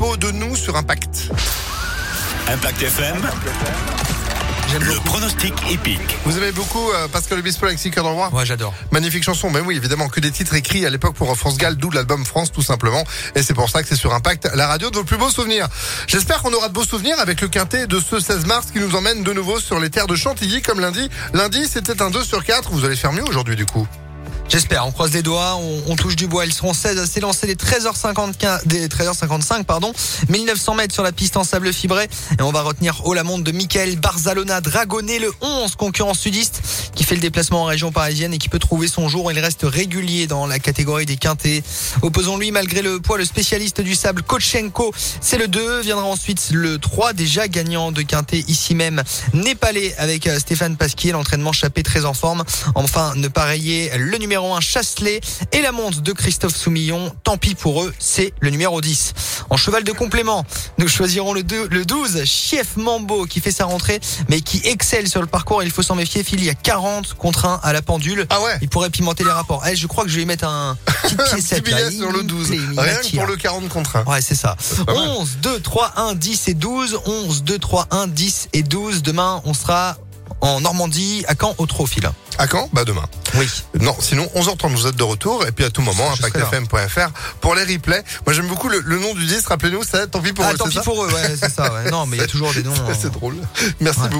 de nous sur Impact. Impact FM. Le pronostic épique. Vous aimez beaucoup euh, Pascal Obispo avec Seeker dans le roi Ouais, j'adore. Magnifique chanson, mais oui, évidemment, que des titres écrits à l'époque pour France Gall, d'où l'album France, tout simplement. Et c'est pour ça que c'est sur Impact, la radio de vos plus beaux souvenirs. J'espère qu'on aura de beaux souvenirs avec le quintet de ce 16 mars qui nous emmène de nouveau sur les terres de Chantilly, comme lundi. Lundi, c'était un 2 sur 4. Vous allez faire mieux aujourd'hui, du coup. J'espère, on croise les doigts, on, on touche du bois. Ils seront 16 à s'élancer des 13h55, des 13h55, pardon. 1900 mètres sur la piste en sable fibré. Et on va retenir haut la montre de Michael Barzalona, dragonné le 11, concurrent sudiste, qui fait le déplacement en région parisienne et qui peut trouver son jour. Il reste régulier dans la catégorie des quintés. Opposons-lui, malgré le poids, le spécialiste du sable, Kochenko. C'est le 2. Viendra ensuite le 3, déjà gagnant de quintet ici même. Népalais avec euh, Stéphane Pasquier, l'entraînement chappé très en forme. Enfin, ne rayer le numéro 1 Chasselet et la montre de Christophe Soumillon. Tant pis pour eux, c'est le numéro 10. En cheval de complément, nous choisirons le, 2, le 12, Chief Mambo, qui fait sa rentrée, mais qui excelle sur le parcours. Il faut s'en méfier. Il y a 40 contre 1 à la pendule. Ah ouais Il pourrait pimenter les rapports. Eh, je crois que je vais mettre un petit Un piécette, petit billet Il sur le me 12. plaît, il Rien que pour le 40 contre 1. Ouais, c'est ça. pas mal. 11, 2, 3, 1, 10 et 12. 11, 2, 3, 1, 10 et 12. Demain, on sera en Normandie, à Caen, au Trophile? À quand? Bah demain. Oui. Non, sinon 11h30 vous êtes de retour et puis à tout moment impactfm.fr pour les replays. Moi j'aime beaucoup le, le nom du disque, rappelez-nous ça, tant pis pour ah, eux, tant pis ça? pour eux, ouais, c'est ça. ouais. Non, mais il y a toujours des noms. C'est euh, drôle. Merci Ouais. beaucoup.